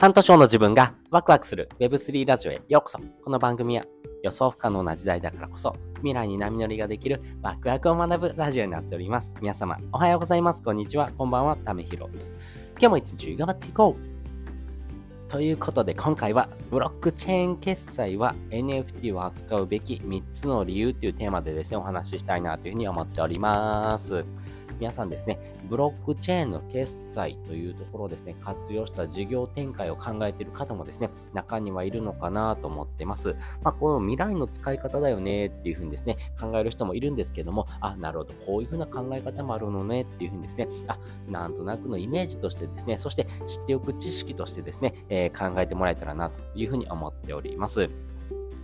半年後の自分がワクワクする Web3 ラジオへようこそ。この番組は予想不可能な時代だからこそ未来に波乗りができるワクワクを学ぶラジオになっております。皆様おはようございます。こんにちは。こんばんは。ためひろです。今日も一日頑張っていこうということで今回はブロックチェーン決済は NFT を扱うべき3つの理由というテーマでですねお話ししたいなというふうに思っております。皆さんですね、ブロックチェーンの決済というところをですね、活用した事業展開を考えている方もですね、中にはいるのかなと思ってます。まあ、この未来の使い方だよねっていうふうにですね、考える人もいるんですけども、あ、なるほど、こういうふうな考え方もあるのねっていうふうにですね、あ、なんとなくのイメージとしてですね、そして知っておく知識としてですね、えー、考えてもらえたらなというふうに思っております。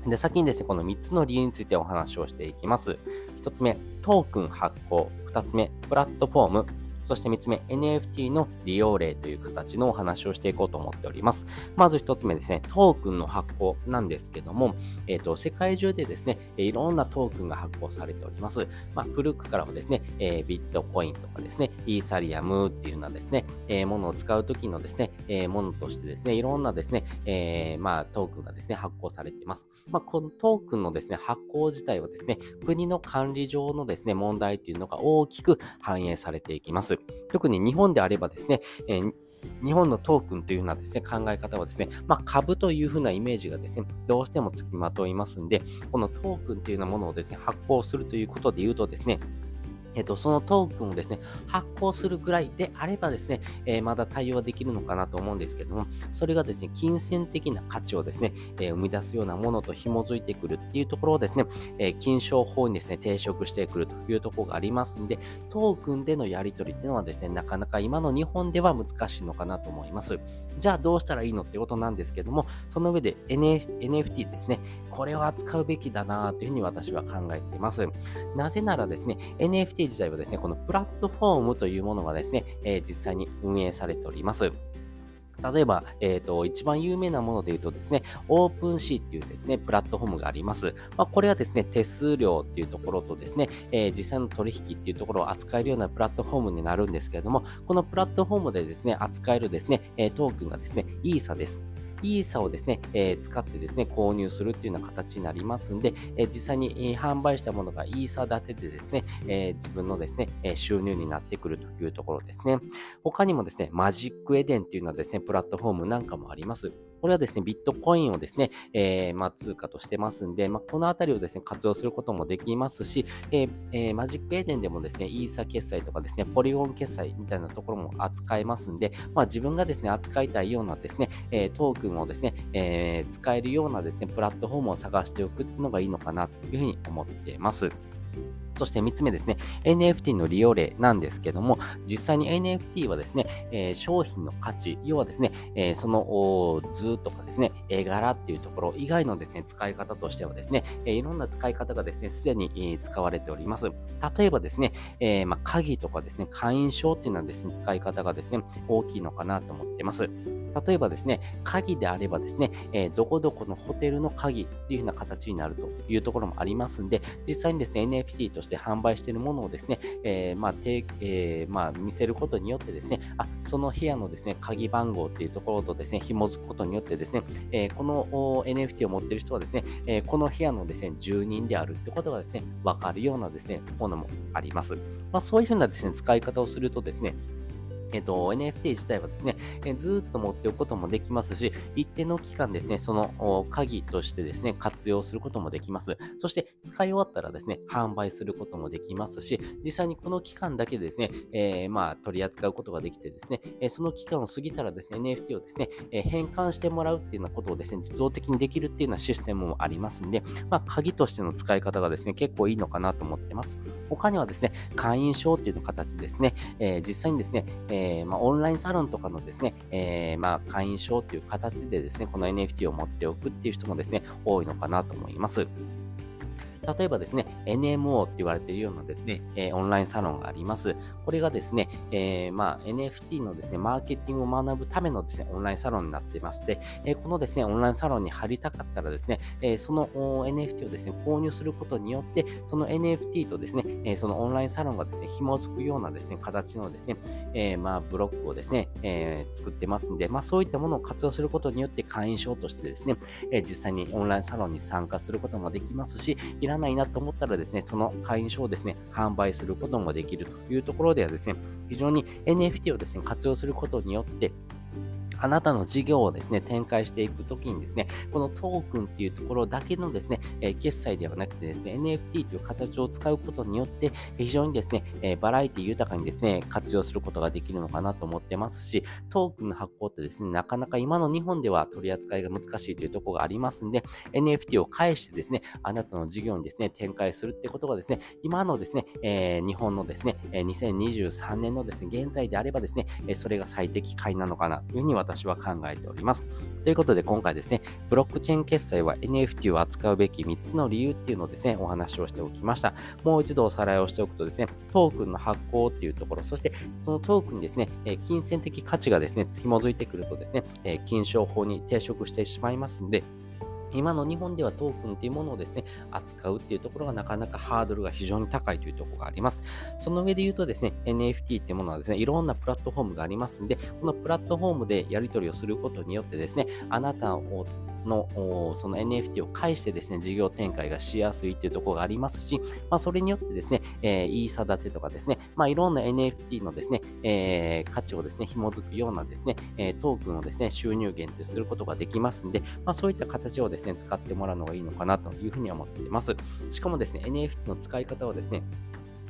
で、先にですね、この3つの理由についてお話をしていきます。1つ目、トークン発行。2つ目、プラットフォーム。そして3つ目、NFT の利用例という形のお話をしていこうと思っております。まず1つ目ですね、トークンの発行なんですけども、えっ、ー、と、世界中でですね、いろんなトークンが発行されております。まあ、古くからはですね、えー、ビットコインとかですね、イーサリアムっていうようなですね、えー、ものを使うときのですね、えー、ものとしてですね、いろんなですね、えー、まあ、トークンがですね、発行されています。まあ、このトークンのですね、発行自体はですね、国の管理上のですね、問題っていうのが大きく反映されていきます。特に日本であればですね、えー日本のトークンというようなですね、考え方はですね、まあ、株というふうなイメージがですね、どうしてもつきまといますんで、このトークンというようなものをですね、発行するということで言うとですね、えっと、そのトークンをですね、発行するぐらいであればですね、えー、まだ対応できるのかなと思うんですけども、それがですね、金銭的な価値をですね、えー、生み出すようなものと紐づいてくるっていうところをですね、えー、金賞法にですね、抵触してくるというところがありますんで、トークンでのやり取りっていうのはですね、なかなか今の日本では難しいのかなと思います。じゃあどうしたらいいのってことなんですけども、その上で NFT ですね、これを扱うべきだなというふうに私は考えています。なぜならですね、NFT 自体はですね、このプラットフォームというものがですね、えー、実際に運営されております。例えば、えっ、ー、と、一番有名なもので言うとですね、オープンシーっていうですね、プラットフォームがあります。まあ、これはですね、手数料っていうところとですね、えー、実際の取引っていうところを扱えるようなプラットフォームになるんですけれども、このプラットフォームでですね、扱えるですね、えトークンがですね、イーサです。イーサをですね、えー、使ってですね、購入するっていうような形になりますんで、えー、実際に、販売したものがイーサ建てでですね、え自分のですね、え収入になってくるというところですね。他にもですね、マジックエデンっていうのはですね、プラットフォームなんかもあります。これはですね、ビットコインをですね、えー、まあ、通貨としてますんで、まあ、このあたりをですね、活用することもできますし、えーえー、マジックエーデンでもですね、イーサ決済とかですね、ポリゴン決済みたいなところも扱えますんで、まあ、自分がですね、扱いたいようなですね、えトークンをですね、え使えるようなですね、プラットフォームを探しておくのがいいのかなというふうに思っています。そして3つ目ですね、NFT の利用例なんですけども、実際に NFT はですね、えー、商品の価値、要はですね、えー、その図とかですね、絵柄っていうところ以外のですね、使い方としてはですね、えー、いろんな使い方がですね、すでに、使われております。例えばですね、えー、まあ、鍵とかですね、会員証っていうのはですね、使い方がですね、大きいのかなと思ってます。例えばですね、鍵であればですね、えー、どこどこのホテルの鍵っていう風な形になるというところもありますんで、実際にですね、NFT として販売しているものをですね、えー、まあ、えー、まあ、見せることによってですね、あ、その部屋のですね、鍵番号っていうところとですね、紐づくことによってですね、えこの NFT を持っている人はですね、えこの部屋のですね、住人であるってことがですね、わかるようなですね、ものもあります。まあ、そういうふうなですね、使い方をするとですね、えっと、NFT 自体はですね、えずっと持っておくこともできますし、一定の期間ですね、その鍵としてですね、活用することもできます。そして、使い終わったらですね、販売することもできますし、実際にこの期間だけでですね、えー、まあ、取り扱うことができてですね、えその期間を過ぎたらですね、NFT をですね、え返還してもらうっていうようなことをですね、自動的にできるっていうようなシステムもありますんで、まあ、鍵としての使い方がですね、結構いいのかなと思ってます。他にはですね、会員証っていうの形ですね、えー、実際にですね、ええー、まあ、オンラインサロンとかのですね、えー、まあ、会員証という形でですね、この NFT を持っておくっていう人もですね、多いのかなと思います。例えばですね、NMO って言われているようなですね、えー、オンラインサロンがあります。これがですね、えー、まあ、NFT のですね、マーケティングを学ぶためのですね、オンラインサロンになってまして、えー、このですね、オンラインサロンに入りたかったらですね、えその NFT をですね、購入することによって、その NFT とですね、えそのオンラインサロンがですね、紐づくようなですね、形のですね、えまあ、ブロックをですね、え作ってますんで、まあ、そういったものを活用することによって会員証としてですね、え実際にオンラインサロンに参加することもできますし、いらないなと思ったらですね、その会員証をですね、販売することもできるというところではですね、非常に NFT をですね、活用することによって、あなたの事業をですね、展開していくときにですね、このトークンっていうところだけのですね、えー、決済ではなくてですね、NFT という形を使うことによって、非常にですね、えー、バラエティ豊かにですね、活用することができるのかなと思ってますし、トークンの発行ってですね、なかなか今の日本では取り扱いが難しいというところがありますんで、NFT を返してですね、あなたの事業にですね、展開するってことがですね、今のですね、えー、日本のですね、2023年のですね、現在であればですね、それが最適解なのかなというふうに私私は考えております。ということで今回ですね、ブロックチェーン決済は NFT を扱うべき3つの理由っていうのをですね、お話をしておきました。もう一度おさらいをしておくとですね、トークンの発行っていうところ、そしてそのトークンにですね、金銭的価値がですね、紐づいてくるとですね、金商法に抵触してしまいますんで、今の日本ではトークンっていうものをですね、扱うっていうところがなかなかハードルが非常に高いというところがあります。その上で言うとですね、NFT っていうものはですね、いろんなプラットフォームがありますんで、このプラットフォームでやり取りをすることによってですね、あなたをのその NFT を介してですね、事業展開がしやすいっていうところがありますし、まあ、それによってですね、えー、イーサ建てとかですね、まあ、いろんな NFT のですね、えー、価値をですね、紐づくようなですね、えー、トークンをですね、収入源とすることができますんで、まあ、そういった形をですね、使ってもらうのがいいのかなというふうに思っています。しかもですね、NFT の使い方はですね、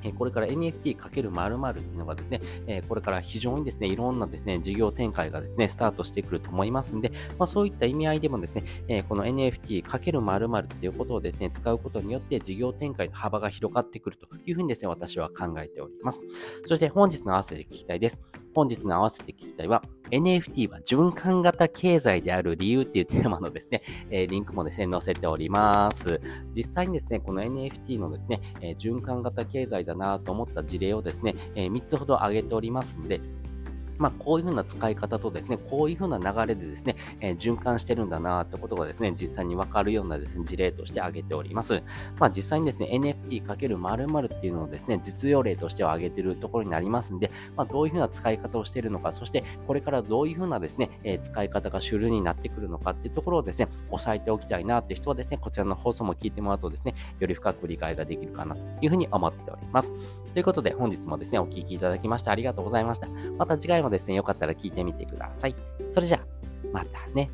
えこれから NFT×○○ っていうのがですね、えこれから非常にですね、いろんなですね、事業展開がですね、スタートしてくると思いますんで、まあ、そういった意味合いでもですね、えこの NFT×○○ っていうことをですね、使うことによって事業展開の幅が広がってくるというふうにですね、私は考えております。そして本日の合わせて聞きたいです。本日の合わせて聞きたいは、NFT は循環型経済である理由っていうテーマのですね、えー、リンクもですね、載せております。実際にですね、この NFT のですね、えー、循環型経済だなと思った事例をですね、えー、3つほど挙げておりますので、まあ、こういうふうな使い方とですね、こういうふうな流れでですね、えー、循環してるんだなってことがですね、実際にわかるようなですね、事例として挙げております。まあ、実際にですね、NFT×○○ っていうのをですね、実用例としては挙げてるところになりますんで、まあ、どういうふうな使い方をしているのか、そしてこれからどういうふうなですね、えー、使い方が主流になってくるのかっていうところをですね、押さえておきたいなって人はですね、こちらの放送も聞いてもらうとですね、より深く理解ができるかなというふうに思っております。ということで、本日もですね、お聴きいただきましてありがとうございました。また次回もですね、よかったら聞いてみてください。それじゃあ、またね。